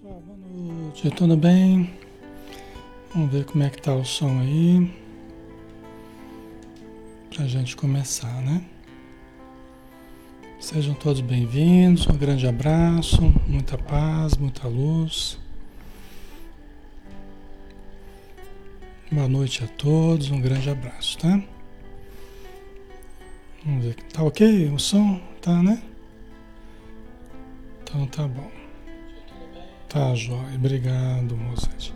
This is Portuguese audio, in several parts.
pessoal, boa noite, tudo bem? Vamos ver como é que tá o som aí. Pra gente começar, né? Sejam todos bem-vindos, um grande abraço, muita paz, muita luz. Boa noite a todos, um grande abraço, tá? Vamos ver, tá ok o som? Tá, né? Então tá bom. Tá, jóia. Obrigado, moças.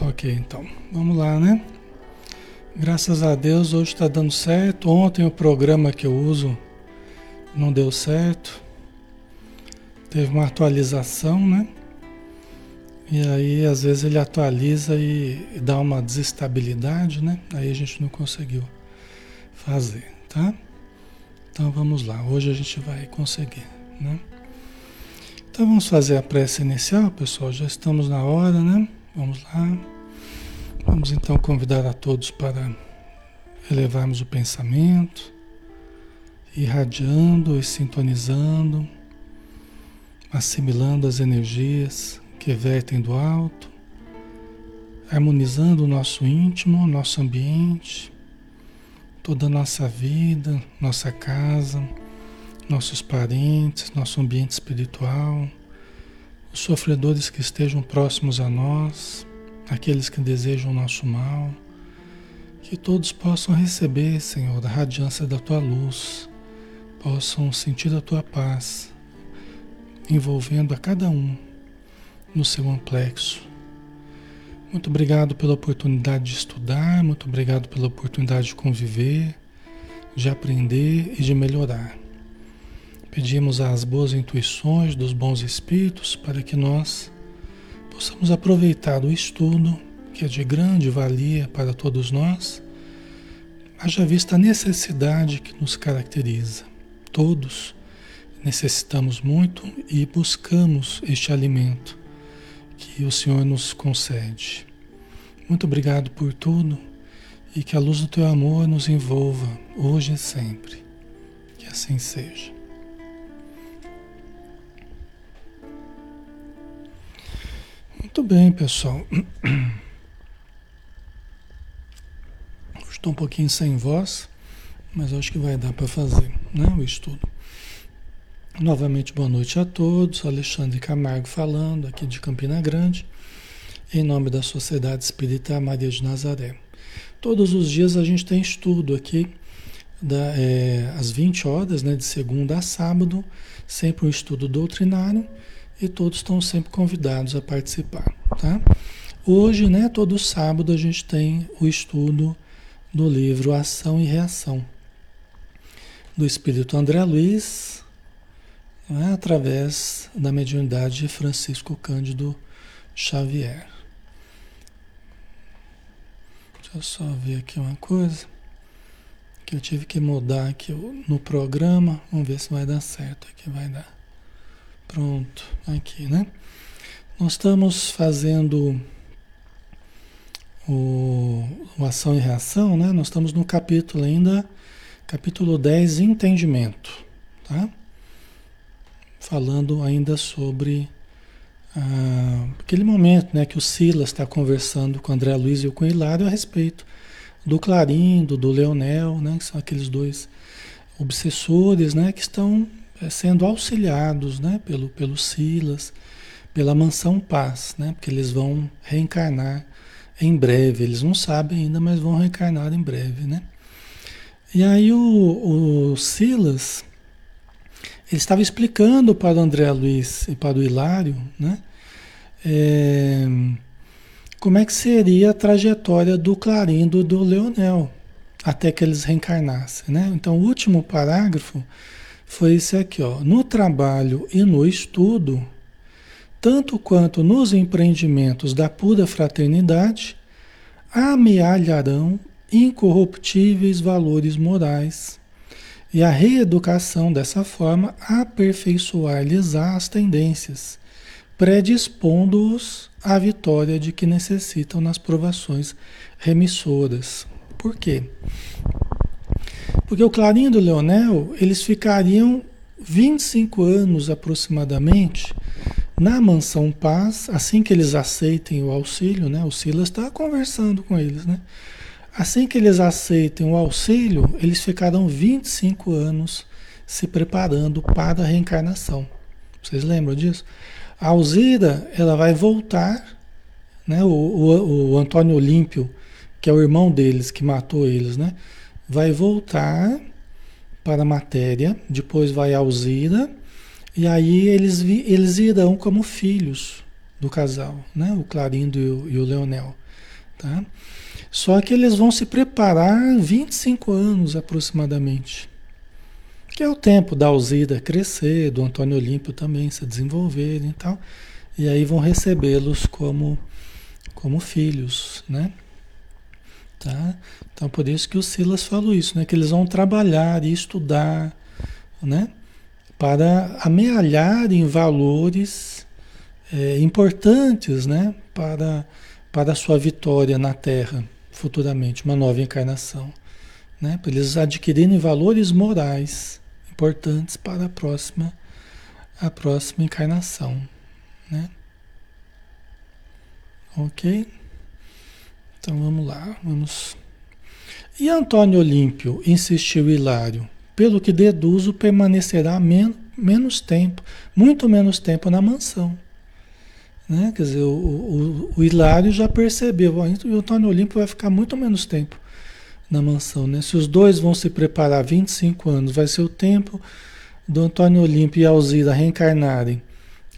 Ok, então. Vamos lá, né? Graças a Deus hoje está dando certo. Ontem o programa que eu uso não deu certo. Teve uma atualização, né? E aí às vezes ele atualiza e dá uma desestabilidade, né? Aí a gente não conseguiu fazer, tá? Então vamos lá. Hoje a gente vai conseguir, né? Então vamos fazer a prece inicial, pessoal. Já estamos na hora, né? Vamos lá. Vamos então convidar a todos para elevarmos o pensamento, irradiando e sintonizando, assimilando as energias que vertem do alto, harmonizando o nosso íntimo, nosso ambiente, toda a nossa vida, nossa casa nossos parentes, nosso ambiente espiritual, os sofredores que estejam próximos a nós, aqueles que desejam o nosso mal, que todos possam receber, Senhor, a radiância da tua luz, possam sentir a tua paz, envolvendo a cada um no seu amplexo. Muito obrigado pela oportunidade de estudar, muito obrigado pela oportunidade de conviver, de aprender e de melhorar. Pedimos as boas intuições dos bons espíritos para que nós possamos aproveitar o estudo, que é de grande valia para todos nós, haja vista a necessidade que nos caracteriza. Todos necessitamos muito e buscamos este alimento que o Senhor nos concede. Muito obrigado por tudo e que a luz do teu amor nos envolva hoje e sempre. Que assim seja. Muito bem, pessoal. Estou um pouquinho sem voz, mas acho que vai dar para fazer né, o estudo. Novamente, boa noite a todos. Alexandre Camargo falando, aqui de Campina Grande, em nome da Sociedade Espírita Maria de Nazaré. Todos os dias a gente tem estudo aqui, da, é, às 20 horas, né, de segunda a sábado, sempre um estudo doutrinário e todos estão sempre convidados a participar, tá? Hoje, né, todo sábado a gente tem o estudo do livro Ação e Reação do Espírito André Luiz, né, através da mediunidade de Francisco Cândido Xavier. Deixa eu só ver aqui uma coisa que eu tive que mudar aqui no programa. Vamos ver se vai dar certo aqui, vai dar. Pronto, aqui, né? Nós estamos fazendo o, o ação e reação, né? Nós estamos no capítulo ainda, capítulo 10, entendimento, tá? Falando ainda sobre ah, aquele momento, né, que o Silas está conversando com André Luiz e com Hilário a respeito do Clarindo, do Leonel, né, que são aqueles dois obsessores, né, que estão sendo auxiliados né, pelo, pelo Silas, pela mansão Paz, né, porque eles vão reencarnar em breve. Eles não sabem ainda, mas vão reencarnar em breve. Né? E aí o, o Silas ele estava explicando para o André Luiz e para o Hilário né, é, como é que seria a trajetória do Clarindo do Leonel até que eles reencarnassem. Né? Então, o último parágrafo foi esse aqui, ó. No trabalho e no estudo, tanto quanto nos empreendimentos da pura fraternidade, amealharão incorruptíveis valores morais. E a reeducação dessa forma aperfeiçoar-lhes as tendências, predispondo-os à vitória de que necessitam nas provações remissoras. Por quê? Porque o Clarinho e o Leonel, eles ficariam 25 anos aproximadamente Na mansão paz, assim que eles aceitem o auxílio, né? O Silas está conversando com eles, né? Assim que eles aceitem o auxílio, eles ficarão 25 anos se preparando para a reencarnação. Vocês lembram disso? A Alzira, ela vai voltar, né? O, o, o Antônio Olímpio, que é o irmão deles, que matou eles, né? Vai voltar para a matéria, depois vai a Alzira, e aí eles, eles irão como filhos do casal, né? O Clarindo e o, e o Leonel, tá? Só que eles vão se preparar 25 anos aproximadamente que é o tempo da Alzida crescer, do Antônio Olímpio também se desenvolverem e tal, e aí vão recebê-los como, como filhos, né? Tá? Então por isso que o Silas falou isso, né? Que eles vão trabalhar e estudar, né? Para amealhar em valores é, importantes, né? Para, para a sua vitória na Terra, futuramente, uma nova encarnação. Né? Para eles adquirirem valores morais importantes para a próxima, a próxima encarnação, né? Ok? Então vamos lá, vamos. E Antônio Olímpio, insistiu Hilário, pelo que deduzo permanecerá men menos tempo, muito menos tempo na mansão. Né? Quer dizer, o, o, o Hilário já percebeu, o Antônio Olímpio vai ficar muito menos tempo na mansão. Né? Se os dois vão se preparar 25 anos, vai ser o tempo do Antônio Olímpio e Alzira reencarnarem,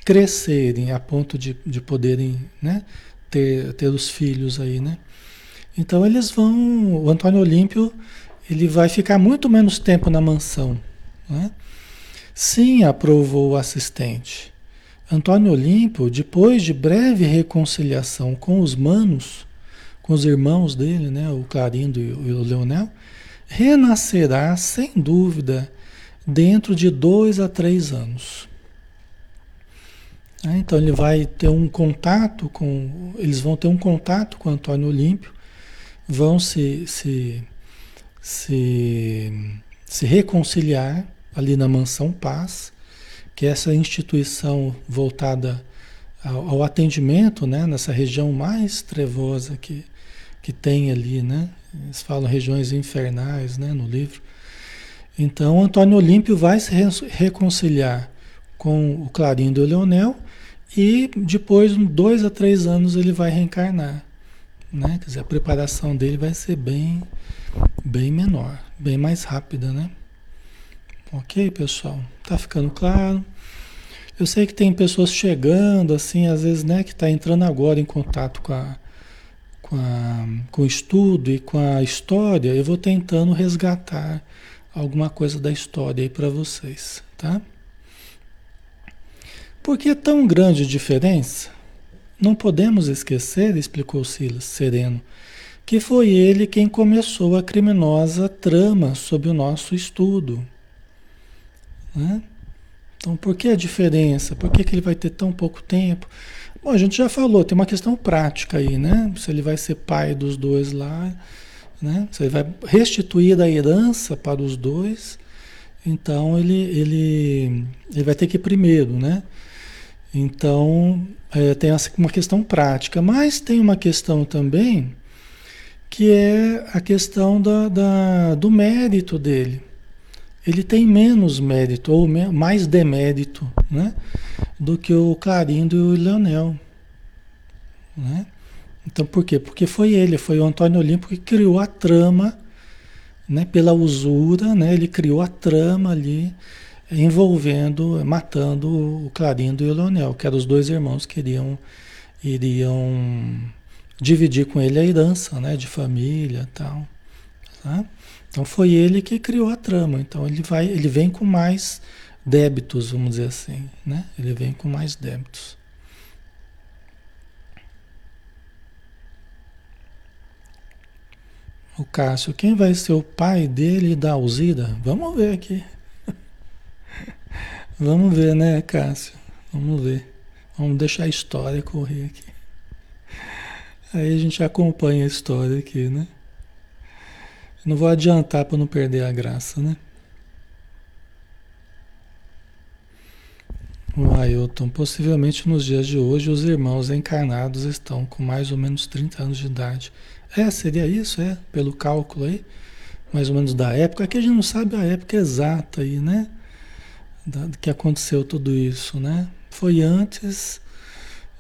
crescerem a ponto de, de poderem né, ter, ter os filhos aí, né? Então eles vão, o Antônio Olímpio, ele vai ficar muito menos tempo na mansão, né? Sim, aprovou o assistente. Antônio Olímpio, depois de breve reconciliação com os manos, com os irmãos dele, né, o Clarindo e o Leonel, renascerá sem dúvida dentro de dois a três anos. É, então ele vai ter um contato com, eles vão ter um contato com Antônio Olímpio, vão se, se, se, se reconciliar ali na Mansão Paz, que é essa instituição voltada ao, ao atendimento né, nessa região mais trevosa que, que tem ali, né? Eles falam regiões infernais, né, no livro. Então, Antônio Olímpio vai se reconciliar com o Clarindo Leonel e depois, dois a três anos, ele vai reencarnar. Né? Quer dizer, a preparação dele vai ser bem, bem menor, bem mais rápida, né? Ok, pessoal? Tá ficando claro? Eu sei que tem pessoas chegando, assim, às vezes, né, que está entrando agora em contato com a, com, a, com o estudo e com a história, eu vou tentando resgatar alguma coisa da história aí para vocês, tá? Por que tão grande diferença? Não podemos esquecer, explicou Silas, sereno, que foi ele quem começou a criminosa trama sob o nosso estudo. Né? Então, por que a diferença? Por que, que ele vai ter tão pouco tempo? Bom, a gente já falou, tem uma questão prática aí, né? Se ele vai ser pai dos dois lá, né? Se ele vai restituir a herança para os dois, então ele, ele, ele vai ter que ir primeiro, né? Então, é, tem essa, uma questão prática, mas tem uma questão também que é a questão da, da do mérito dele ele tem menos mérito ou mais demérito né, do que o Clarindo e o Leonel. Né? Então por quê? Porque foi ele, foi o Antônio Olimpo que criou a trama, né, pela usura, né, ele criou a trama ali envolvendo, matando o Clarindo e o Leonel, que eram os dois irmãos que iriam, iriam dividir com ele a herança né, de família tal. Tá? Então foi ele que criou a trama. Então ele vai, ele vem com mais débitos, vamos dizer assim, né? Ele vem com mais débitos. O Cássio, quem vai ser o pai dele da Alzira? Vamos ver aqui. Vamos ver, né, Cássio? Vamos ver. Vamos deixar a história correr aqui. Aí a gente acompanha a história aqui, né? Não vou adiantar para não perder a graça, né? O Ailton, possivelmente nos dias de hoje os irmãos encarnados estão com mais ou menos 30 anos de idade. É, seria isso, é, pelo cálculo aí, mais ou menos da época. Aqui a gente não sabe a época exata aí, né? Que aconteceu tudo isso, né? Foi antes.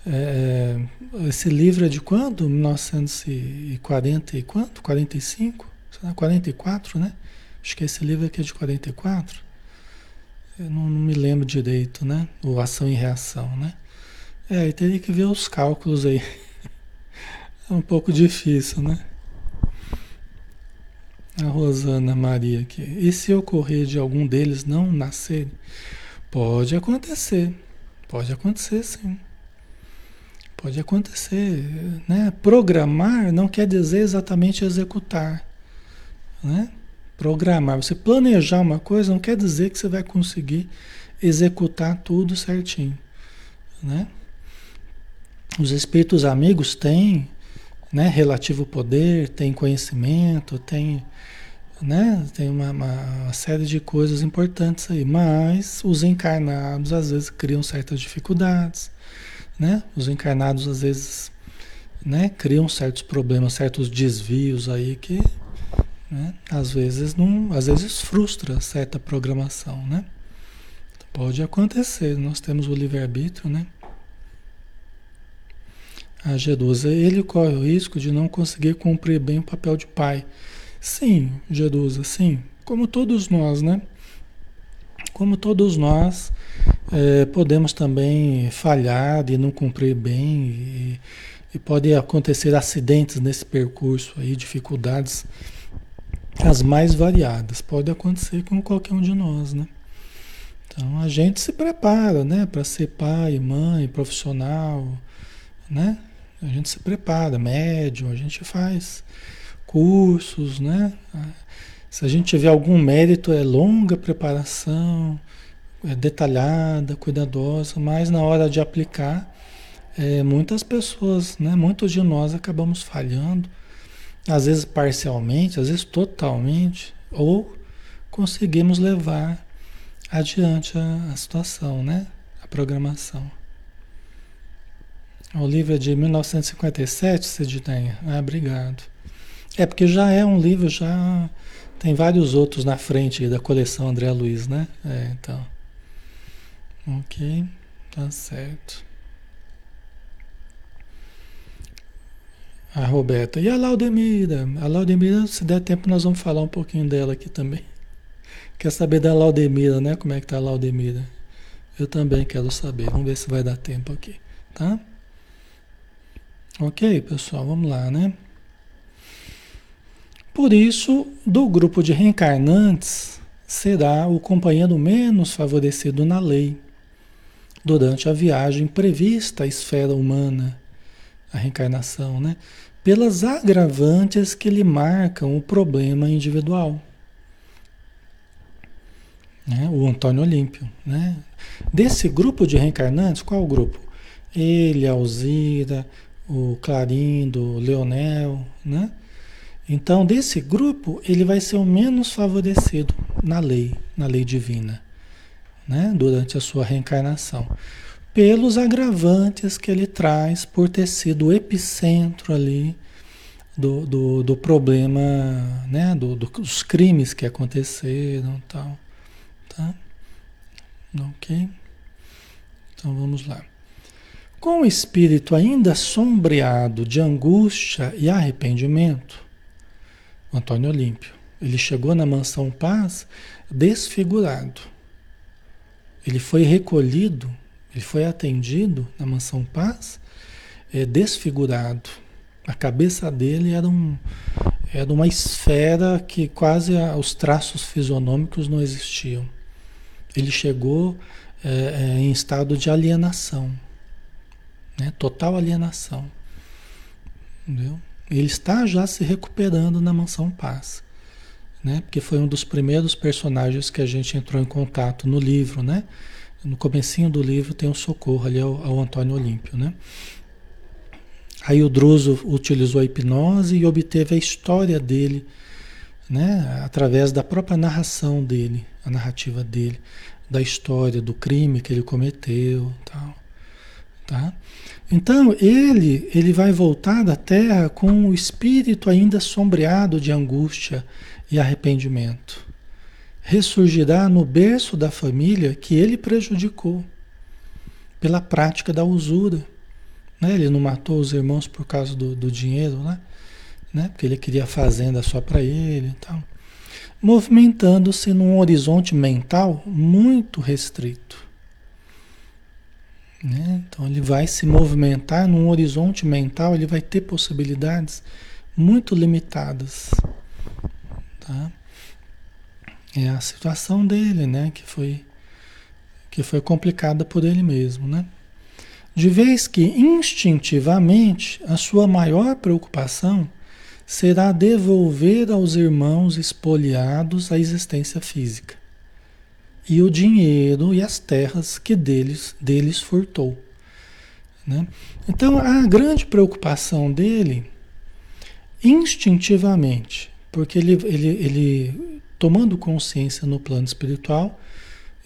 É, esse livro é de quando? 1940 e quanto? 45? 44, né? Acho que esse livro aqui é de 44. Eu não, não me lembro direito, né? O ação e reação, né? É, e teria que ver os cálculos aí. É um pouco difícil, né? A Rosana Maria aqui. E se ocorrer de algum deles não nascer? Pode acontecer. Pode acontecer, sim. Pode acontecer, né? Programar não quer dizer exatamente executar, né? Programar, você planejar uma coisa não quer dizer que você vai conseguir executar tudo certinho, né? Os espíritos amigos têm, né, relativo poder, têm conhecimento, têm, né, tem uma, uma, série de coisas importantes aí, mas os encarnados às vezes criam certas dificuldades, né? Os encarnados às vezes, né, criam certos problemas, certos desvios aí que né? Às vezes não, às vezes frustra certa programação, né? Pode acontecer, nós temos o livre-arbítrio, né? A Jerusa, ele corre o risco de não conseguir cumprir bem o papel de pai. Sim, Jerusa, sim. Como todos nós, né? Como todos nós, é, podemos também falhar e não cumprir bem e, e pode acontecer acidentes nesse percurso aí, dificuldades as mais variadas. Pode acontecer com qualquer um de nós, né? Então a gente se prepara, né, para ser pai, mãe, profissional, né? A gente se prepara, médium, a gente faz cursos, né? Se a gente tiver algum mérito, é longa preparação, é detalhada, cuidadosa, mas na hora de aplicar, é, muitas pessoas, né, muitos de nós acabamos falhando às vezes parcialmente, às vezes totalmente, ou conseguimos levar adiante a, a situação, né? A programação. O livro é de 1957, Cidinha. Ah, obrigado. É porque já é um livro, já tem vários outros na frente da coleção André Luiz, né? É, então. Ok, tá certo. A Roberta. E a Laudemira? A Laudemira, se der tempo, nós vamos falar um pouquinho dela aqui também. Quer saber da Laudemira, né? Como é que tá a Laudemira? Eu também quero saber. Vamos ver se vai dar tempo aqui, tá? Ok, pessoal, vamos lá, né? Por isso, do grupo de reencarnantes será o companheiro menos favorecido na lei durante a viagem prevista à esfera humana, a reencarnação, né? pelas agravantes que lhe marcam o problema individual. Né? O Antônio Olímpio. Né? Desse grupo de reencarnantes, qual o grupo? Ele, Alzira, o Clarindo, o Leonel, né? Então, desse grupo, ele vai ser o menos favorecido na lei, na lei divina, né? Durante a sua reencarnação pelos agravantes que ele traz por ter sido o epicentro ali do, do, do problema, né? Do, do, dos crimes que aconteceram e tal. Tá? Ok? Então vamos lá. Com o espírito ainda sombreado de angústia e arrependimento, Antônio Olímpio, ele chegou na mansão Paz desfigurado. Ele foi recolhido ele foi atendido na mansão Paz, é, desfigurado. A cabeça dele era, um, era uma esfera que quase os traços fisionômicos não existiam. Ele chegou é, é, em estado de alienação, né? total alienação. Entendeu? Ele está já se recuperando na mansão Paz. Né? Porque foi um dos primeiros personagens que a gente entrou em contato no livro, né? No comecinho do livro tem um socorro ali ao, ao Antônio Olímpio, né? Aí o Druso utilizou a hipnose e obteve a história dele, né? Através da própria narração dele, a narrativa dele, da história do crime que ele cometeu, tal, tá? Então ele ele vai voltar da terra com o espírito ainda sombreado de angústia e arrependimento. Ressurgirá no berço da família que ele prejudicou pela prática da usura. Né? Ele não matou os irmãos por causa do, do dinheiro, né? né? Porque ele queria fazenda só para ele e tal. Movimentando-se num horizonte mental muito restrito. Né? Então ele vai se movimentar num horizonte mental, ele vai ter possibilidades muito limitadas. Tá? É a situação dele, né? Que foi, que foi complicada por ele mesmo, né? De vez que instintivamente a sua maior preocupação será devolver aos irmãos espoliados a existência física e o dinheiro e as terras que deles, deles furtou. Né? Então, a grande preocupação dele, instintivamente, porque ele, ele, ele tomando consciência no plano espiritual,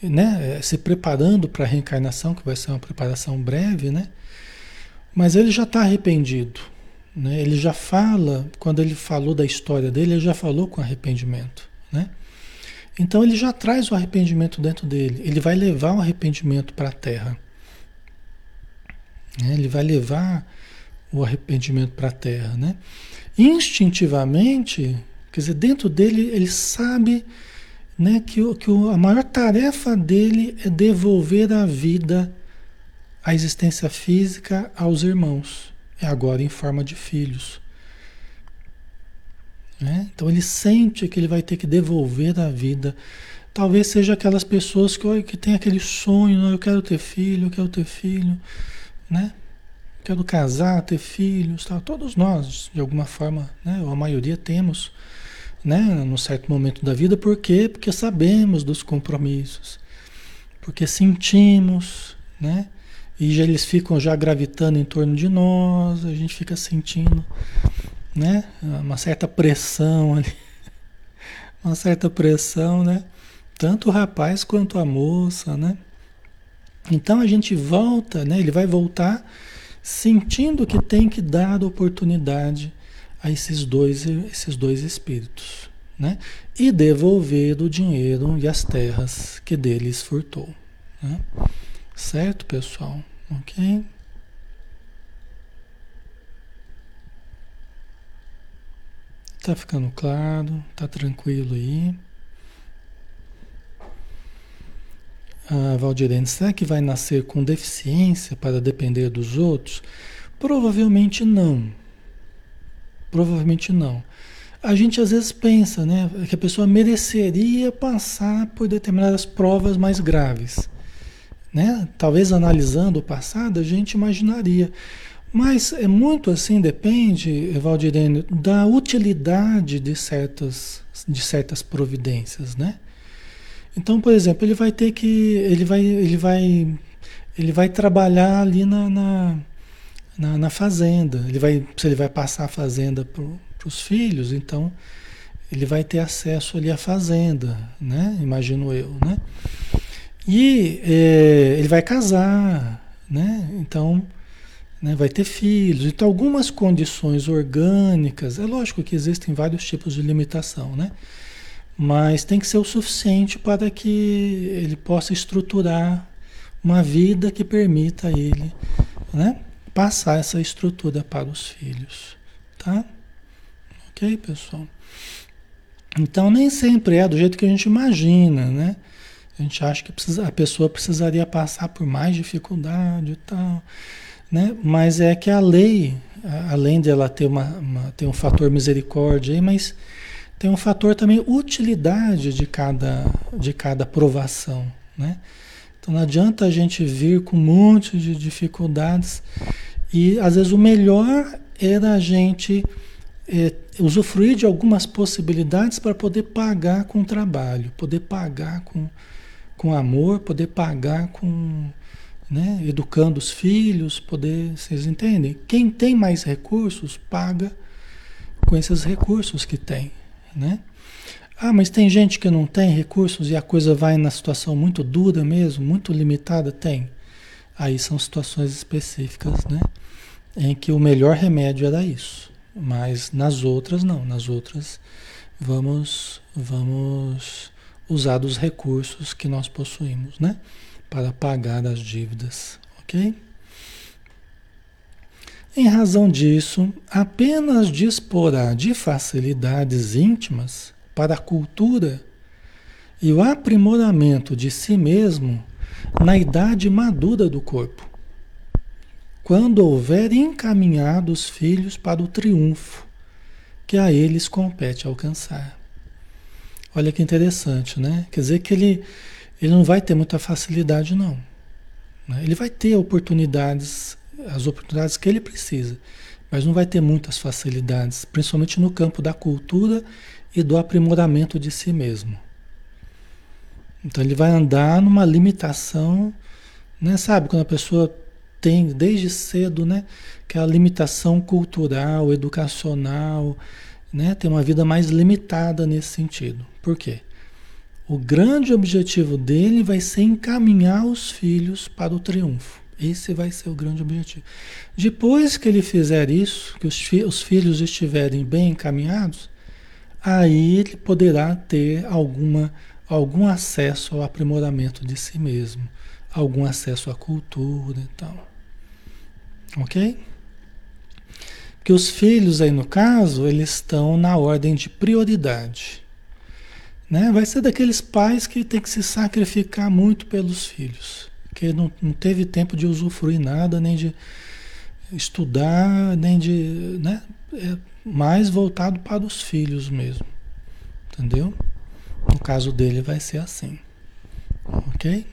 né, se preparando para a reencarnação, que vai ser uma preparação breve, né? Mas ele já está arrependido. Né? Ele já fala, quando ele falou da história dele, ele já falou com arrependimento. Então ele já traz o arrependimento dentro dele. Ele vai levar o arrependimento para a terra. Né? Ele vai levar o arrependimento para a terra. Né? Instintivamente, quer dizer, dentro dele, ele sabe né, que, que a maior tarefa dele é devolver a vida, a existência física aos irmãos, é agora em forma de filhos. Né? Então ele sente que ele vai ter que devolver a vida. Talvez seja aquelas pessoas que, que têm aquele sonho, eu quero ter filho, eu quero ter filho, né? Quero casar, ter filhos, tal. Todos nós, de alguma forma, né? Ou a maioria temos né, num certo momento da vida, por quê? Porque sabemos dos compromissos, porque sentimos, né? E já eles ficam já gravitando em torno de nós, a gente fica sentindo, né? Uma certa pressão ali, uma certa pressão, né? Tanto o rapaz quanto a moça, né? Então a gente volta, né? Ele vai voltar sentindo que tem que dar oportunidade a esses dois, esses dois espíritos, né? E devolver o dinheiro e as terras que deles furtou, né? Certo, pessoal? Ok? Tá ficando claro? Tá tranquilo aí? A Valdirene, será que vai nascer com deficiência para depender dos outros? Provavelmente não. Provavelmente não. A gente às vezes pensa, né, que a pessoa mereceria passar por determinadas provas mais graves, né? Talvez analisando o passado a gente imaginaria, mas é muito assim depende, Valdirene, da utilidade de certas de certas providências, né? Então, por exemplo, ele vai ter que ele vai ele vai ele vai trabalhar ali na, na na, na fazenda. Ele vai, se ele vai passar a fazenda para os filhos, então ele vai ter acesso ali à fazenda, né? Imagino eu, né? E é, ele vai casar, né? Então né, vai ter filhos. Então algumas condições orgânicas, é lógico que existem vários tipos de limitação, né? Mas tem que ser o suficiente para que ele possa estruturar uma vida que permita a ele, né? passar essa estrutura para os filhos, tá? Ok, pessoal? Então nem sempre é do jeito que a gente imagina, né? A gente acha que precisa, a pessoa precisaria passar por mais dificuldade e tal, né? Mas é que a lei, além de ela ter, uma, uma, ter um fator misericórdia aí, mas tem um fator também utilidade de cada, de cada provação, né? Então não adianta a gente vir com um monte de dificuldades e às vezes o melhor era a gente é, usufruir de algumas possibilidades para poder pagar com trabalho, poder pagar com, com amor, poder pagar com né, educando os filhos, poder, vocês entendem? Quem tem mais recursos paga com esses recursos que tem, né? Ah, mas tem gente que não tem recursos e a coisa vai na situação muito dura mesmo, muito limitada? Tem. Aí são situações específicas, né? Em que o melhor remédio era isso. Mas nas outras não, nas outras vamos vamos usar dos recursos que nós possuímos, né? Para pagar as dívidas, ok? Em razão disso, apenas disporá de facilidades íntimas para a cultura e o aprimoramento de si mesmo na idade madura do corpo, quando houver encaminhado os filhos para o triunfo que a eles compete alcançar. Olha que interessante, né? Quer dizer que ele, ele não vai ter muita facilidade, não. Né? Ele vai ter oportunidades, as oportunidades que ele precisa, mas não vai ter muitas facilidades, principalmente no campo da cultura e do aprimoramento de si mesmo. Então ele vai andar numa limitação, né? Sabe, quando a pessoa tem desde cedo, né, que a limitação cultural, educacional, né, tem uma vida mais limitada nesse sentido. Por quê? O grande objetivo dele vai ser encaminhar os filhos para o triunfo. Esse vai ser o grande objetivo. Depois que ele fizer isso, que os, fi os filhos estiverem bem encaminhados, aí ele poderá ter alguma, algum acesso ao aprimoramento de si mesmo, algum acesso à cultura e tal. Ok? Porque os filhos aí no caso, eles estão na ordem de prioridade. Né? Vai ser daqueles pais que tem que se sacrificar muito pelos filhos, que não, não teve tempo de usufruir nada, nem de estudar, nem de. Né? É, mais voltado para os filhos mesmo. Entendeu? No caso dele vai ser assim. Ok?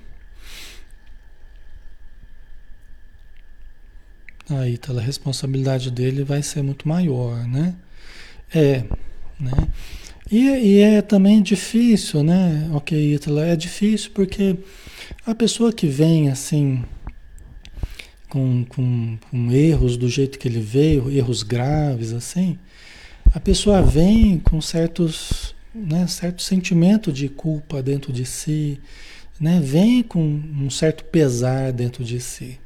Aí tá, a responsabilidade dele vai ser muito maior, né? É, né? E, e é também difícil, né? Ok, Itala, é difícil porque a pessoa que vem assim com, com, com, erros do jeito que ele veio, erros graves assim, a pessoa vem com certos, né, certo sentimento de culpa dentro de si, né, vem com um certo pesar dentro de si,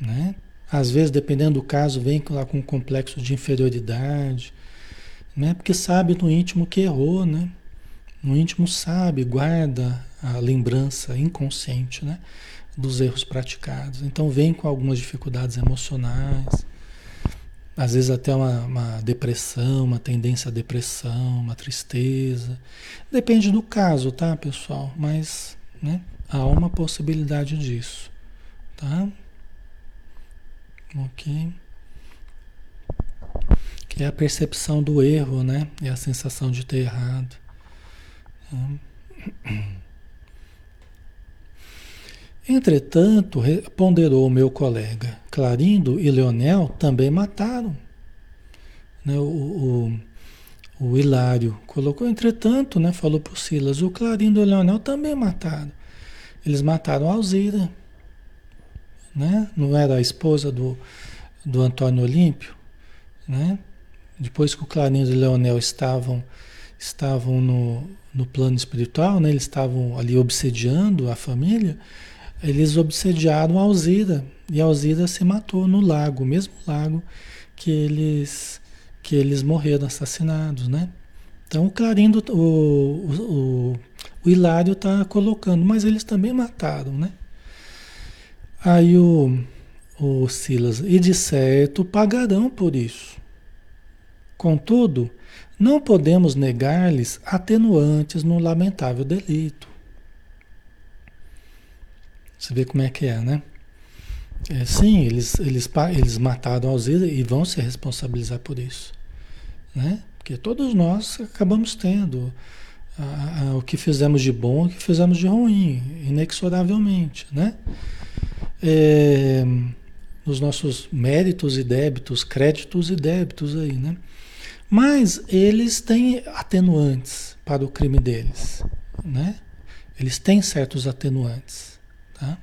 né? Às vezes, dependendo do caso, vem lá com um complexo de inferioridade, né? Porque sabe no íntimo que errou, né? No íntimo sabe, guarda a lembrança inconsciente, né? dos erros praticados. Então vem com algumas dificuldades emocionais, às vezes até uma, uma, depressão, uma tendência à depressão, uma tristeza. Depende do caso, tá, pessoal? Mas né, há uma possibilidade disso, tá? Ok. Que é a percepção do erro, né? E a sensação de ter errado. Tá? Entretanto, ponderou o meu colega, Clarindo e Leonel também mataram. Né, o, o, o, Hilário colocou, entretanto, né, falou para o Silas, o Clarindo e o Leonel também mataram. Eles mataram a Alzira. Né? Não era a esposa do, do Antônio Olímpio? Né? Depois que o Clarindo e o Leonel estavam, estavam no, no plano espiritual, né? eles estavam ali obsediando a família, eles obsediaram a Alzira e a Alzira se matou no lago, mesmo lago que eles que eles morreram assassinados, né? Então o Clarindo, o, o, o Hilário está colocando, mas eles também mataram, né? Aí o, o Silas, e de certo pagarão por isso. Contudo, não podemos negar-lhes atenuantes no lamentável delito. Você vê como é que é, né? É, sim, eles, eles, eles mataram Alzira e vão se responsabilizar por isso. Né? Porque todos nós acabamos tendo a, a, o que fizemos de bom e o que fizemos de ruim, inexoravelmente. Né? É, nos nossos méritos e débitos, créditos e débitos aí, né? Mas eles têm atenuantes para o crime deles, né? Eles têm certos atenuantes. Tá?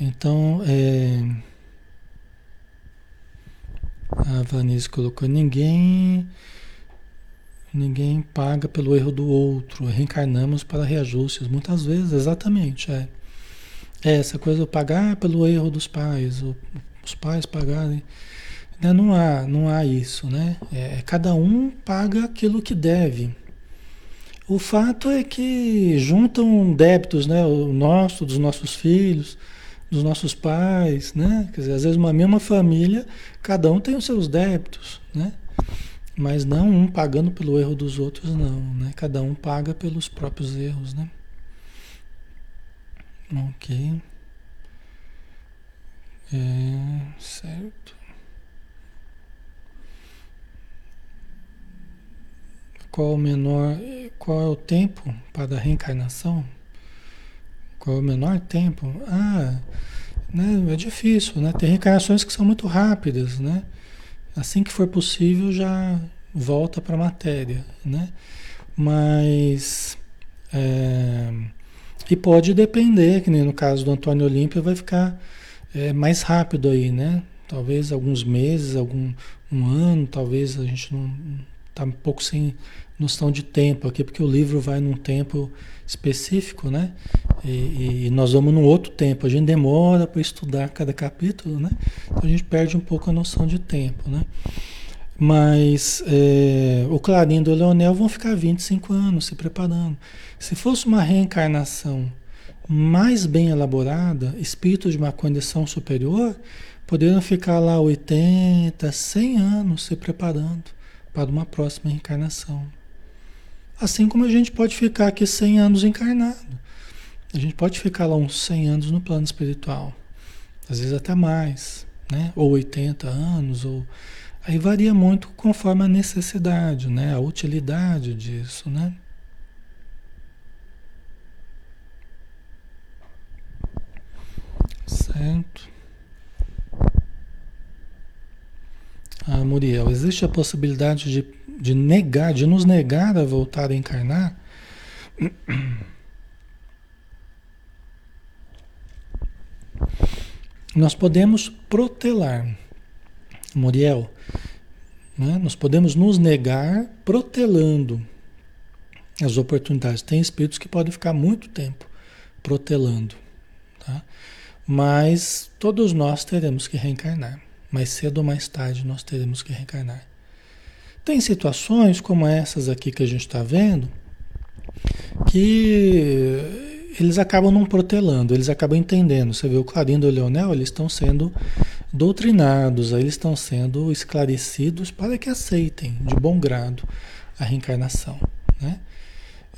Então, é... a Vanessa colocou: ninguém, Ninguém paga pelo erro do outro. Reencarnamos para reajustes, muitas vezes, exatamente. É, é essa coisa de pagar pelo erro dos pais, os pais pagarem. Né, não há, não há isso, né? É, cada um paga aquilo que deve. O fato é que juntam débitos, né? O nosso, dos nossos filhos, dos nossos pais, né? Quer dizer, às vezes uma mesma família, cada um tem os seus débitos, né? Mas não um pagando pelo erro dos outros, não, né? Cada um paga pelos próprios erros, né? Ok. É, certo. Qual o menor, qual é o tempo para a reencarnação? Qual é o menor tempo? Ah, né, é difícil, né? Tem reencarnações que são muito rápidas, né? Assim que for possível, já volta para a matéria, né? Mas. É, e pode depender, que nem no caso do Antônio Olímpio, vai ficar é, mais rápido aí, né? Talvez alguns meses, algum um ano, talvez a gente não está um pouco sem noção de tempo aqui, porque o livro vai num tempo específico, né? E, e nós vamos num outro tempo. A gente demora para estudar cada capítulo, né? Então a gente perde um pouco a noção de tempo, né? Mas é, o Clarindo e o Leonel vão ficar 25 anos se preparando. Se fosse uma reencarnação mais bem elaborada, espíritos de uma condição superior, poderiam ficar lá 80, 100 anos se preparando para uma próxima reencarnação. Assim como a gente pode ficar aqui 100 anos encarnado. A gente pode ficar lá uns 100 anos no plano espiritual. Às vezes até mais, né? Ou 80 anos, ou... Aí varia muito conforme a necessidade, né? A utilidade disso, né? Certo. Ah, Muriel, existe a possibilidade de de negar, de nos negar a voltar a encarnar, nós podemos protelar, Muriel, né? nós podemos nos negar protelando as oportunidades. Tem espíritos que podem ficar muito tempo protelando, tá? mas todos nós teremos que reencarnar. Mais cedo ou mais tarde nós teremos que reencarnar. Tem situações como essas aqui que a gente está vendo, que eles acabam não protelando, eles acabam entendendo. Você vê o Clarindo e o Leonel, eles estão sendo doutrinados, eles estão sendo esclarecidos para que aceitem de bom grado a reencarnação. Né?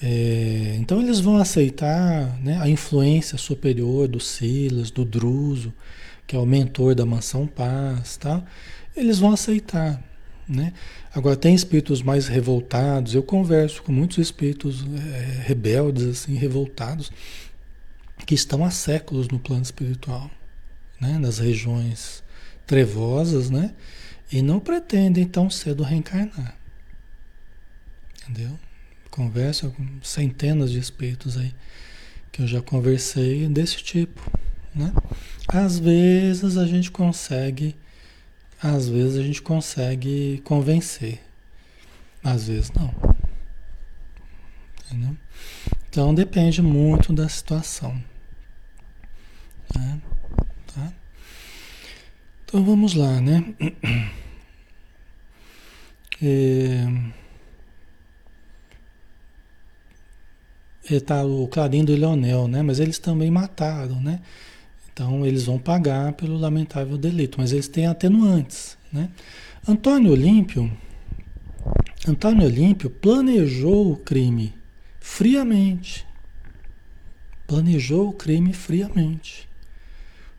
É, então eles vão aceitar né, a influência superior do Silas, do Druso, que é o mentor da Mansão Paz, tá? eles vão aceitar. Né? Agora, tem espíritos mais revoltados, eu converso com muitos espíritos é, rebeldes, assim, revoltados, que estão há séculos no plano espiritual, né? nas regiões trevosas, né? e não pretendem tão cedo reencarnar. Entendeu? Converso com centenas de espíritos aí que eu já conversei desse tipo. Né? Às vezes a gente consegue às vezes a gente consegue convencer, às vezes não. Entendeu? Então depende muito da situação. Né? Tá? Então vamos lá, né? É... Tá o Clarindo e o Leonel, né? Mas eles também mataram, né? Então eles vão pagar pelo lamentável delito, mas eles têm atenuantes. Né? Antônio Olímpio, Antônio Olímpio planejou o crime friamente. Planejou o crime friamente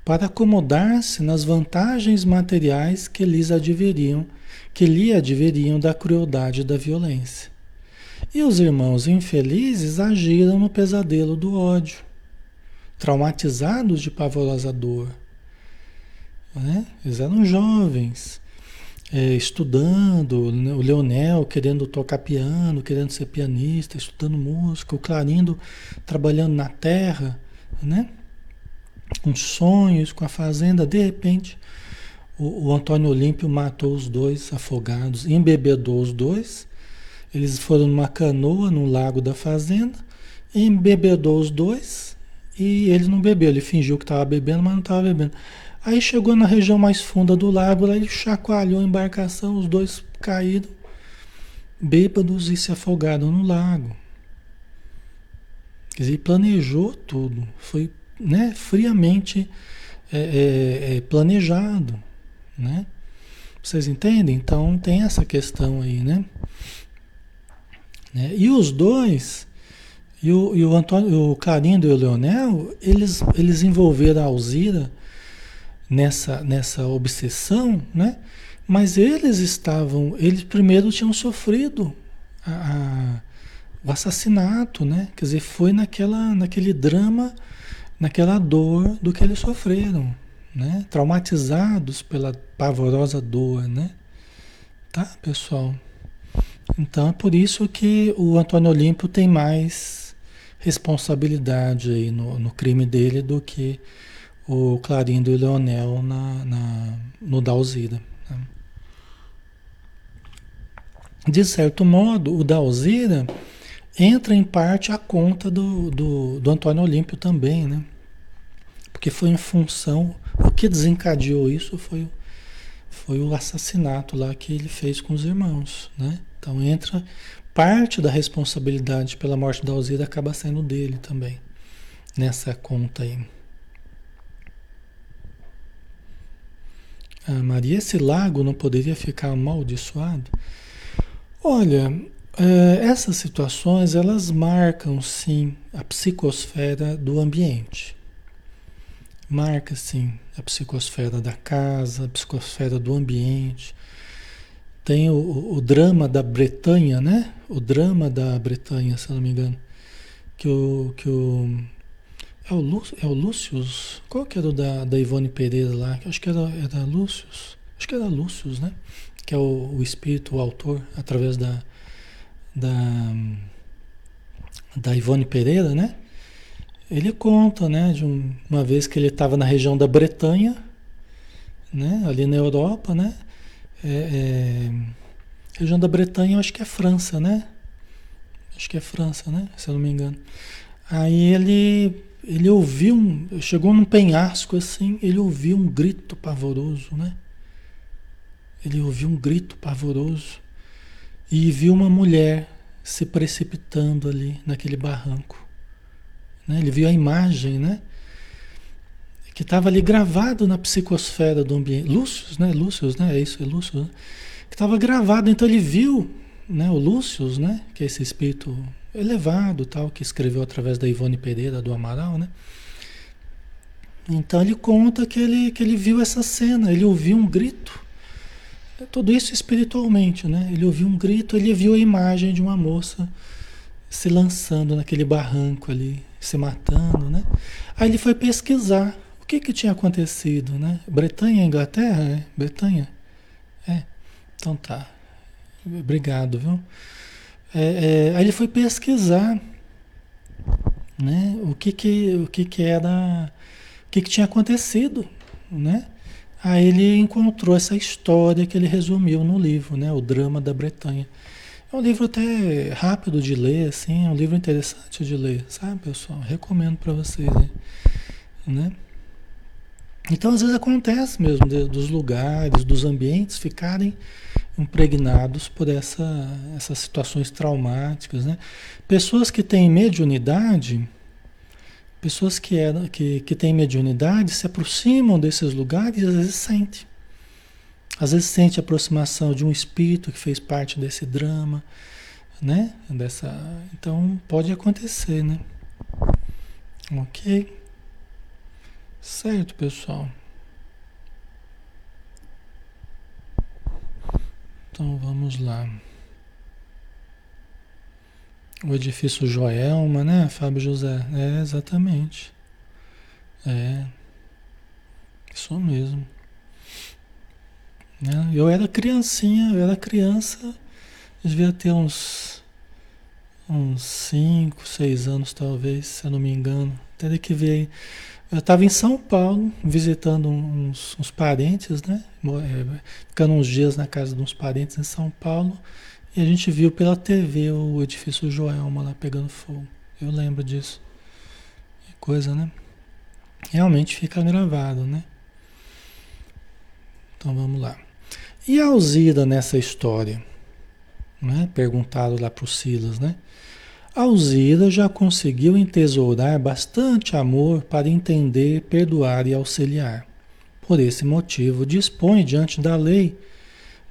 para acomodar-se nas vantagens materiais que lhes adveriam, que lhe adveriam da crueldade e da violência. E os irmãos infelizes agiram no pesadelo do ódio traumatizados de pavorosa dor. Né? Eles eram jovens, é, estudando, né? o Leonel querendo tocar piano, querendo ser pianista, estudando música, o Clarindo trabalhando na terra, né? com sonhos, com a fazenda, de repente o, o Antônio Olímpio matou os dois afogados, embebedou os dois Eles foram numa canoa no lago da fazenda, embebedou os dois e ele não bebeu. Ele fingiu que estava bebendo, mas não estava bebendo. Aí chegou na região mais funda do lago, lá ele chacoalhou a embarcação, os dois caíram bêbados e se afogaram no lago. Quer dizer, planejou tudo, foi né, friamente é, é, é, planejado, né? Vocês entendem? Então tem essa questão aí, né? né? E os dois, e o, e o Antônio, o Clarindo e o Leonel, eles, eles envolveram a Alzira nessa, nessa obsessão, né? Mas eles estavam, eles primeiro tinham sofrido a, a, o assassinato, né? Quer dizer, foi naquela, naquele drama, naquela dor do que eles sofreram, né? Traumatizados pela pavorosa dor, né? Tá, pessoal? Então é por isso que o Antônio Olímpio tem mais responsabilidade aí no, no crime dele do que o Clarindo e o Leonel na, na, no Dalzira. Né? De certo modo, o Dalzira entra em parte a conta do, do, do Antônio Olímpio também, né? Porque foi em função, o que desencadeou isso foi, foi o assassinato lá que ele fez com os irmãos, né? Então entra parte da responsabilidade pela morte da Alzira acaba sendo dele também, nessa conta aí. Ah, Maria, esse lago não poderia ficar amaldiçoado? Olha, é, essas situações elas marcam sim a psicosfera do ambiente. Marca sim a psicosfera da casa, a psicosfera do ambiente. Tem o, o drama da Bretanha, né? O drama da Bretanha, se não me engano. Que o, que o é o, Lú, é o Lúcius? Qual que era o da, da Ivone Pereira lá? Acho que era, era Lúcius. Acho que era Lúcius, né? Que é o, o espírito, o autor, através da, da, da Ivone Pereira, né? Ele conta, né, de um, uma vez que ele estava na região da Bretanha, né, ali na Europa, né? É, é, região da Bretanha, acho que é França, né? Acho que é França, né? Se eu não me engano. Aí ele, ele ouviu, um, chegou num penhasco assim, ele ouviu um grito pavoroso, né? Ele ouviu um grito pavoroso e viu uma mulher se precipitando ali naquele barranco. Né? Ele viu a imagem, né? Que estava ali gravado na psicosfera do ambiente. Lúcius, né? Lúcius, né? É isso, é Lúcius. Né? Que estava gravado, então ele viu, né? O Lúcius, né? Que é esse espírito elevado, tal, que escreveu através da Ivone Pereira do Amaral, né? Então ele conta que ele, que ele viu essa cena, ele ouviu um grito tudo isso espiritualmente, né? Ele ouviu um grito, ele viu a imagem de uma moça se lançando naquele barranco ali, se matando, né? Aí ele foi pesquisar que que tinha acontecido, né? Bretanha, Inglaterra, é? Bretanha? É. Então tá. Obrigado, viu? É, é, aí ele foi pesquisar, né? O que que, o que que era, o que que tinha acontecido, né? Aí ele encontrou essa história que ele resumiu no livro, né? O Drama da Bretanha. É um livro até rápido de ler, assim, é um livro interessante de ler, sabe, pessoal? Recomendo para vocês, né? Então, às vezes acontece mesmo de, dos lugares, dos ambientes ficarem impregnados por essa, essas situações traumáticas, né? Pessoas que têm mediunidade, Pessoas que, eram, que, que têm mediunidade se aproximam desses lugares e às vezes sente. Às vezes sente a aproximação de um espírito que fez parte desse drama, né? Dessa, então pode acontecer, né? Ok? Certo, pessoal. Então vamos lá. O edifício Joelma, né, Fábio José? É, exatamente. É. Isso mesmo. Né? Eu era criancinha, eu era criança, devia ter uns uns 5, 6 anos talvez, se eu não me engano. Teria que ver. Eu estava em São Paulo, visitando uns, uns parentes, né? É, ficando uns dias na casa de uns parentes em São Paulo. E a gente viu pela TV o edifício Joelma lá pegando fogo. Eu lembro disso. Coisa, né? Realmente fica gravado, né? Então vamos lá. E a Alzira nessa história? Né? Perguntado lá para o Silas, né? Alzira já conseguiu entesourar bastante amor para entender, perdoar e auxiliar. Por esse motivo, dispõe diante da lei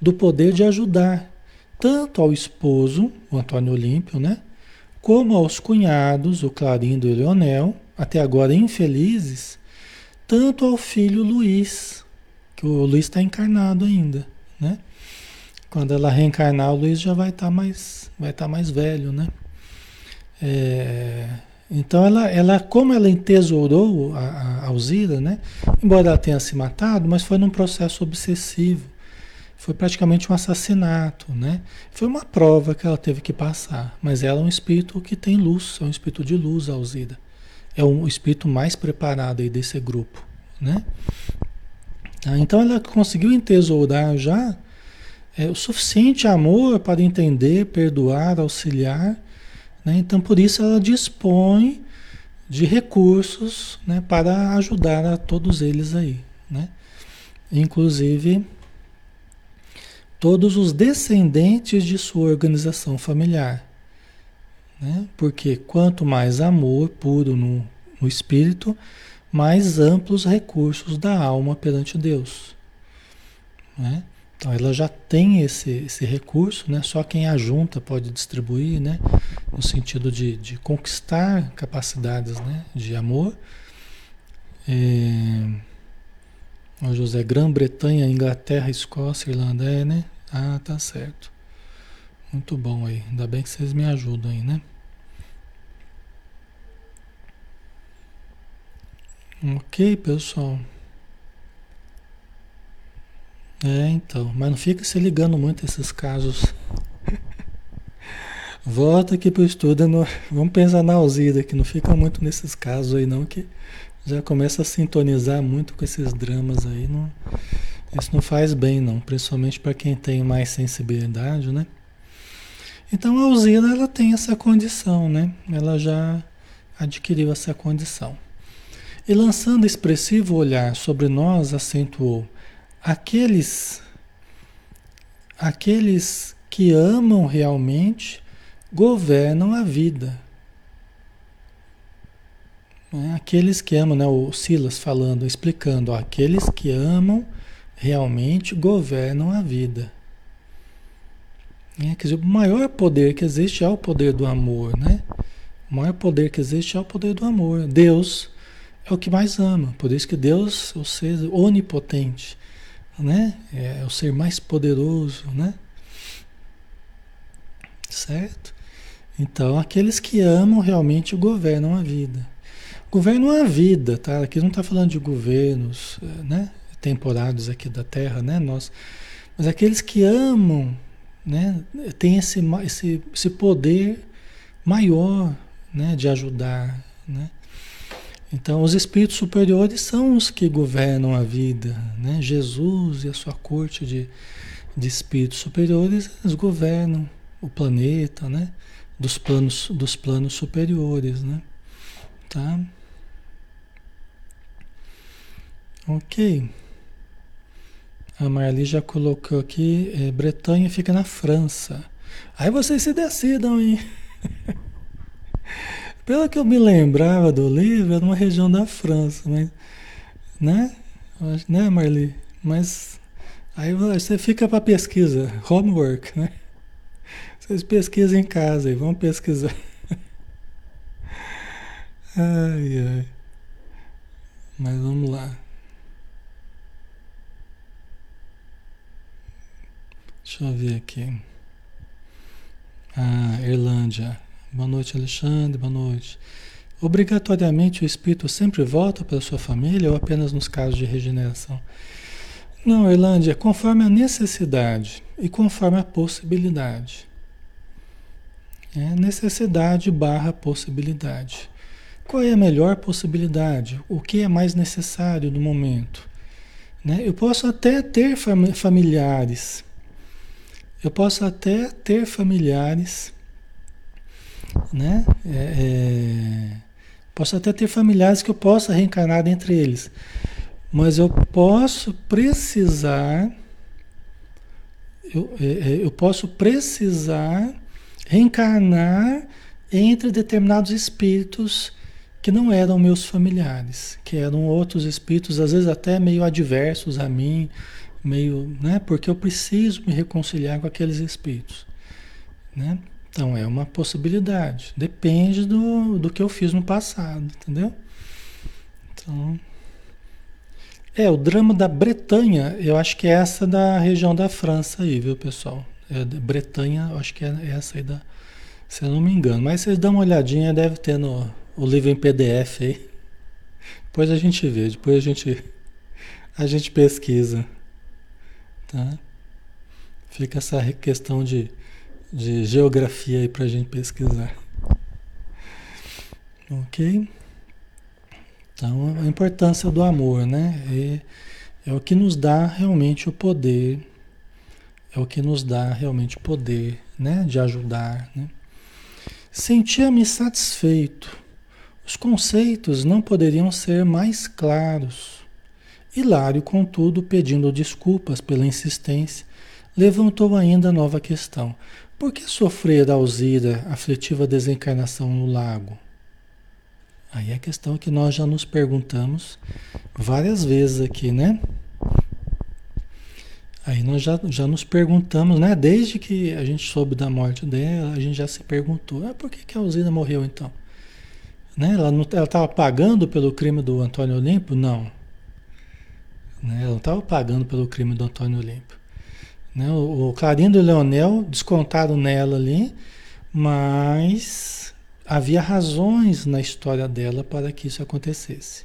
do poder de ajudar tanto ao esposo, o Antônio Olímpio, né? Como aos cunhados, o Clarindo e o Leonel, até agora infelizes, tanto ao filho Luiz, que o Luiz está encarnado ainda, né? Quando ela reencarnar, o Luiz já vai estar tá mais, vai estar tá mais velho, né? É, então ela, ela, como ela entesourou a, a Alzira, né? Embora ela tenha se matado, mas foi num processo obsessivo. Foi praticamente um assassinato, né? Foi uma prova que ela teve que passar. Mas ela é um espírito que tem luz, é um espírito de luz, Alzira. É o espírito mais preparado aí desse grupo, né? Tá? Então ela conseguiu entesourar já é, o suficiente amor para entender, perdoar, auxiliar né? Então, por isso, ela dispõe de recursos né, para ajudar a todos eles aí. Né? Inclusive, todos os descendentes de sua organização familiar. Né? Porque quanto mais amor puro no, no espírito, mais amplos recursos da alma perante Deus. Né? Então ela já tem esse, esse recurso, né? só quem ajunta pode distribuir, né? no sentido de, de conquistar capacidades né? de amor. É... José, Grã-Bretanha, Inglaterra, Escócia, Irlanda, é, né? Ah, tá certo. Muito bom aí. Ainda bem que vocês me ajudam aí, né? Ok, pessoal. É, então, mas não fica se ligando muito a esses casos. Volta aqui para o estudo, vamos pensar na Alzira, que não fica muito nesses casos aí não, que já começa a sintonizar muito com esses dramas aí, não, isso não faz bem não, principalmente para quem tem mais sensibilidade, né? Então a Alzira, ela tem essa condição, né? Ela já adquiriu essa condição. E lançando expressivo olhar sobre nós, acentuou aqueles aqueles que amam realmente governam a vida. É, aqueles que amam, né, o Silas falando, explicando, aqueles que amam realmente governam a vida. É, quer dizer, o maior poder que existe é o poder do amor, né? O maior poder que existe é o poder do amor. Deus é o que mais ama. Por isso que Deus é o ser onipotente né? É o ser mais poderoso, né? Certo? Então, aqueles que amam realmente governam a vida. Governam a vida, tá? Aqui não está falando de governos, né? Temporários aqui da Terra, né? Nós, mas aqueles que amam, né? Tem esse, esse, esse poder maior, né? De ajudar, né? Então, os espíritos superiores são os que governam a vida, né? Jesus e a sua corte de, de espíritos superiores, eles governam o planeta, né? Dos planos, dos planos superiores, né? Tá? Ok. A Marli já colocou aqui, é, Bretanha fica na França. Aí vocês se decidam, hein? Pelo que eu me lembrava do livro, era uma região da França, mas, né? Né, Marli? Mas aí você fica para pesquisa, homework, né? Vocês pesquisam em casa e vão pesquisar. Ai, ai. Mas vamos lá. Deixa eu ver aqui. Ah, Irlândia. Boa noite, Alexandre. Boa noite. Obrigatoriamente o espírito sempre volta para sua família ou apenas nos casos de regeneração? Não, Erlândia, conforme a necessidade e conforme a possibilidade. É necessidade barra possibilidade. Qual é a melhor possibilidade? O que é mais necessário no momento? Né? Eu posso até ter familiares Eu posso até ter familiares, né? É, é, posso até ter familiares que eu possa reencarnar entre eles, mas eu posso precisar, eu, é, é, eu posso precisar reencarnar entre determinados espíritos que não eram meus familiares, que eram outros espíritos, às vezes até meio adversos a mim, meio, né? Porque eu preciso me reconciliar com aqueles espíritos, né? Então é uma possibilidade, depende do, do que eu fiz no passado, entendeu? Então, é o drama da Bretanha, eu acho que é essa da região da França aí, viu, pessoal? É, Bretanha, eu acho que é essa aí da, se eu não me engano. Mas vocês dão uma olhadinha, deve ter no o livro em PDF aí. Depois a gente vê, depois a gente a gente pesquisa. Tá? Fica essa questão de, de geografia aí para a gente pesquisar. Ok? Então, a importância do amor, né? É, é o que nos dá realmente o poder, é o que nos dá realmente o poder, né? De ajudar, né? Sentia-me satisfeito. Os conceitos não poderiam ser mais claros. Hilário, contudo, pedindo desculpas pela insistência, levantou ainda nova questão. Por que sofrer a Alzira aflitiva desencarnação no lago? Aí é a questão que nós já nos perguntamos várias vezes aqui, né? Aí nós já, já nos perguntamos, né? Desde que a gente soube da morte dela, a gente já se perguntou, ah, por que, que a Alzira morreu então? Né? Ela estava pagando pelo crime do Antônio Olimpo? Não. Né? Ela não estava pagando pelo crime do Antônio Olimpo. Né? O, o Clarindo e o Leonel descontaram nela ali, mas havia razões na história dela para que isso acontecesse.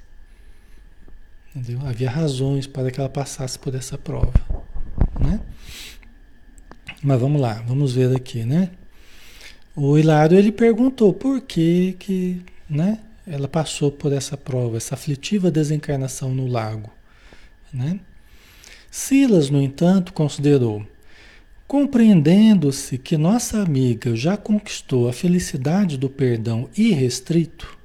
Entendeu? Havia razões para que ela passasse por essa prova. Né? Mas vamos lá, vamos ver aqui, né? O Hilário ele perguntou por que, que né, ela passou por essa prova, essa aflitiva desencarnação no lago. Né? Silas, no entanto, considerou: compreendendo-se que nossa amiga já conquistou a felicidade do perdão irrestrito,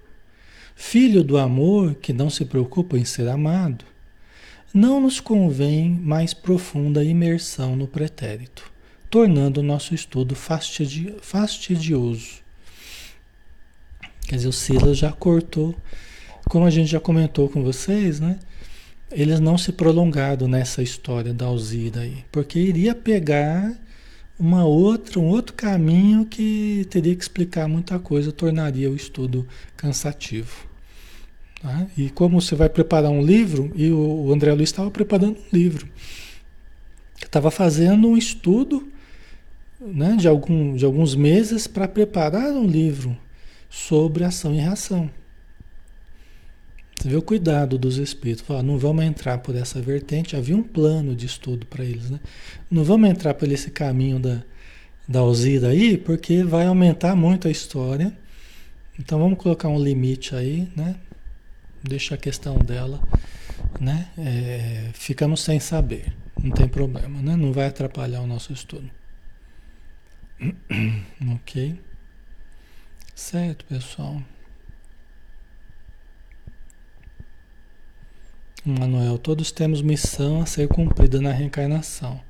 filho do amor que não se preocupa em ser amado, não nos convém mais profunda imersão no pretérito, tornando o nosso estudo fastidi fastidioso. Quer dizer, o Silas já cortou, como a gente já comentou com vocês, né? Eles não se prolongaram nessa história da Alzira aí, porque iria pegar uma outra, um outro caminho que teria que explicar muita coisa, tornaria o estudo cansativo. Tá? E como você vai preparar um livro, e o André Luiz estava preparando um livro, estava fazendo um estudo né, de, algum, de alguns meses para preparar um livro sobre ação e reação. Você vê o cuidado dos espíritos. Fala, não vamos entrar por essa vertente. Havia um plano de estudo para eles. Né? Não vamos entrar por esse caminho da, da Alzira aí, porque vai aumentar muito a história. Então vamos colocar um limite aí, né? Deixa a questão dela, né? É, ficamos sem saber. Não tem problema, né? Não vai atrapalhar o nosso estudo. ok? Certo, pessoal. Manuel, todos temos missão a ser cumprida na reencarnação.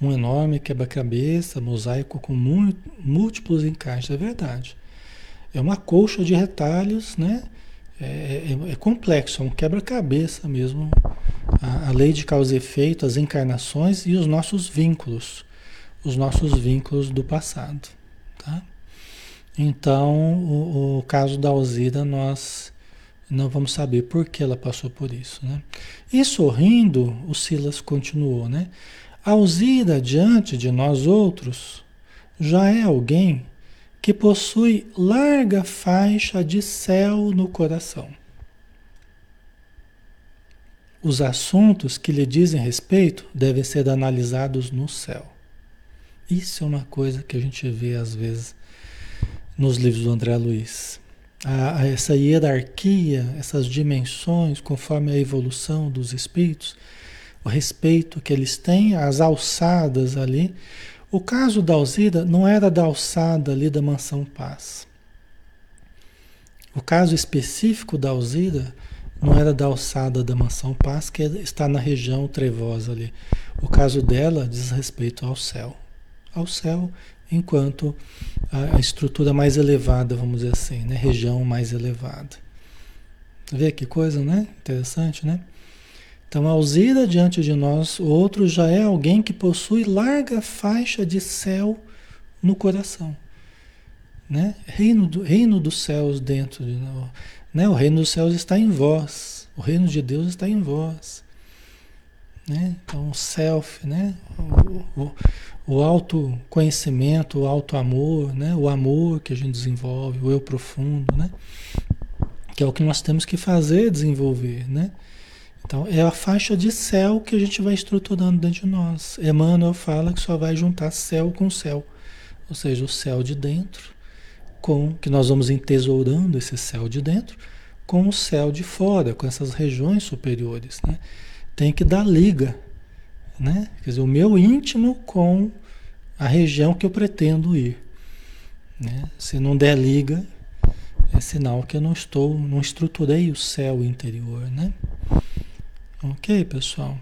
Um enorme quebra-cabeça, mosaico com múltiplos encaixes, é verdade. É uma colcha de retalhos, né? É, é, é complexo, é um quebra-cabeça mesmo. A, a, lei de causa e efeito, as encarnações e os nossos vínculos, os nossos vínculos do passado, tá? Então, o, o caso da Alzira, nós não vamos saber por que ela passou por isso. Né? E sorrindo, o Silas continuou, né? Alzira, diante de nós outros, já é alguém que possui larga faixa de céu no coração. Os assuntos que lhe dizem respeito devem ser analisados no céu. Isso é uma coisa que a gente vê às vezes nos livros do André Luiz a, a essa hierarquia, essas dimensões, conforme a evolução dos espíritos, o respeito que eles têm, as alçadas ali, O caso da Alzira não era da alçada ali da mansão Paz. O caso específico da Alzira não era da alçada da mansão Paz, que está na região trevosa ali. O caso dela diz respeito ao céu. Ao céu, enquanto a, a estrutura mais elevada, vamos dizer assim, né? região mais elevada. Vê que coisa, né? Interessante, né? Então, Alzira diante de nós, o outro já é alguém que possui larga faixa de céu no coração. Né? Reino, do, reino dos céus dentro de nós. Né? O reino dos céus está em vós. O reino de Deus está em vós. Né? Então, o self, né? o, o, o autoconhecimento, o auto-amor, né? o amor que a gente desenvolve, o eu profundo, né? que é o que nós temos que fazer, desenvolver. Né? Então, é a faixa de céu que a gente vai estruturando dentro de nós. Emmanuel fala que só vai juntar céu com céu, ou seja, o céu de dentro, com que nós vamos entesourando esse céu de dentro, com o céu de fora, com essas regiões superiores. Né? Tem que dar liga, né? quer dizer, o meu íntimo com a região que eu pretendo ir. Né? Se não der liga, é sinal que eu não estou, não estruturei o céu interior, né? Ok, pessoal?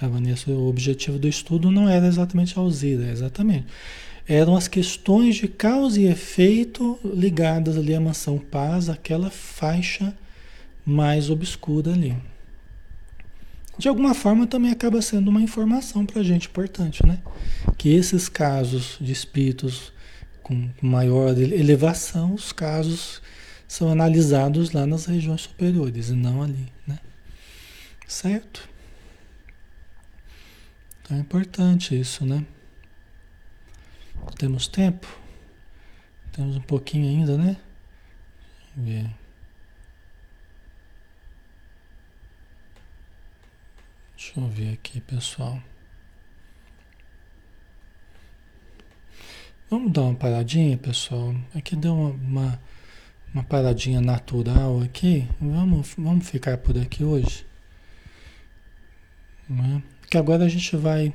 A Vanessa, o objetivo do estudo não era exatamente a Alzira, exatamente. Eram as questões de causa e efeito ligadas ali à mansão paz, aquela faixa mais obscura ali. De alguma forma também acaba sendo uma informação para a gente importante, né? Que esses casos de espíritos com maior elevação, os casos são analisados lá nas regiões superiores e não ali, né? Certo? Então é importante isso, né? Temos tempo? Temos um pouquinho ainda, né? Vamos ver. Deixa eu ver aqui, pessoal. Vamos dar uma paradinha, pessoal. Aqui deu uma, uma uma paradinha natural aqui. Vamos, vamos ficar por aqui hoje. Né? Que agora a gente vai,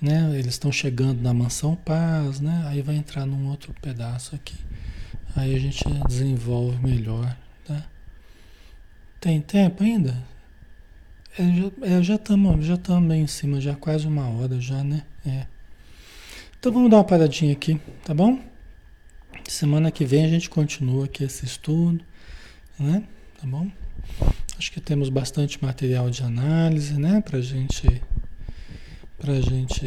né? Eles estão chegando na mansão Paz, né? Aí vai entrar num outro pedaço aqui. Aí a gente desenvolve melhor, tá? Tem tempo ainda? É, já estamos é, já bem em cima, já quase uma hora já, né? É. Então vamos dar uma paradinha aqui, tá bom? Semana que vem a gente continua aqui esse estudo, né? Tá bom? Acho que temos bastante material de análise, né? Pra gente, pra gente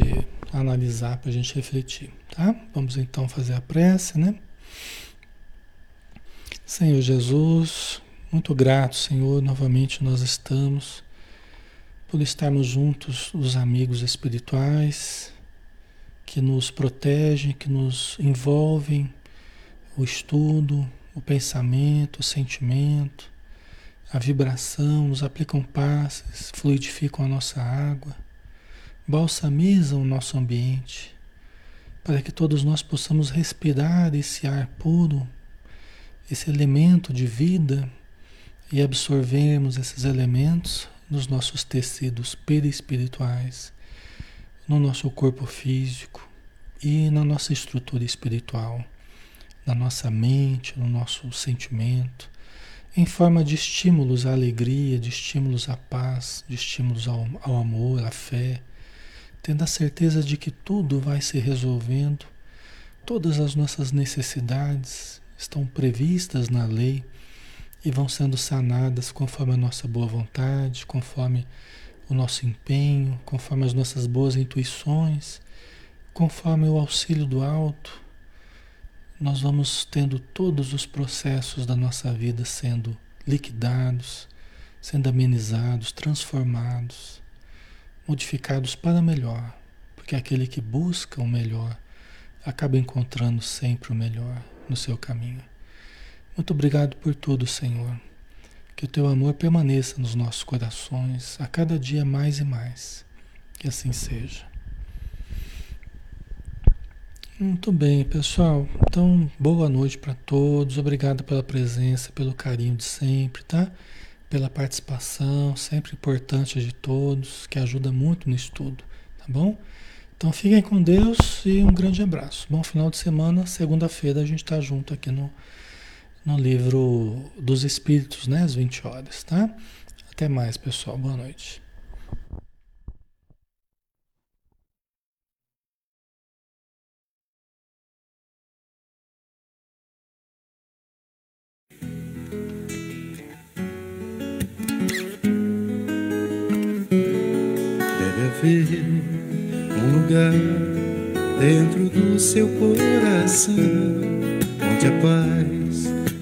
analisar, pra gente refletir, tá? Vamos então fazer a prece, né? Senhor Jesus, muito grato, Senhor, novamente nós estamos por estarmos juntos, os amigos espirituais que nos protegem, que nos envolvem o estudo, o pensamento, o sentimento, a vibração, nos aplicam passes, fluidificam a nossa água, balsamizam o nosso ambiente, para que todos nós possamos respirar esse ar puro, esse elemento de vida e absorvermos esses elementos nos nossos tecidos perispirituais, no nosso corpo físico e na nossa estrutura espiritual na nossa mente, no nosso sentimento, em forma de estímulos à alegria, de estímulos à paz, de estímulos ao, ao amor, à fé, tendo a certeza de que tudo vai se resolvendo, todas as nossas necessidades estão previstas na lei e vão sendo sanadas conforme a nossa boa vontade, conforme o nosso empenho, conforme as nossas boas intuições, conforme o auxílio do alto, nós vamos tendo todos os processos da nossa vida sendo liquidados, sendo amenizados, transformados, modificados para melhor, porque aquele que busca o melhor acaba encontrando sempre o melhor no seu caminho. Muito obrigado por tudo, Senhor. Que o teu amor permaneça nos nossos corações a cada dia mais e mais. Que assim seja. Muito bem, pessoal. Então, boa noite para todos. Obrigado pela presença, pelo carinho de sempre, tá? pela participação, sempre importante de todos, que ajuda muito no estudo, tá bom? Então fiquem com Deus e um grande abraço. Bom final de semana, segunda-feira a gente está junto aqui no, no livro dos Espíritos, né? Às 20 horas, tá? Até mais, pessoal. Boa noite. haver um lugar dentro do seu coração onde a paz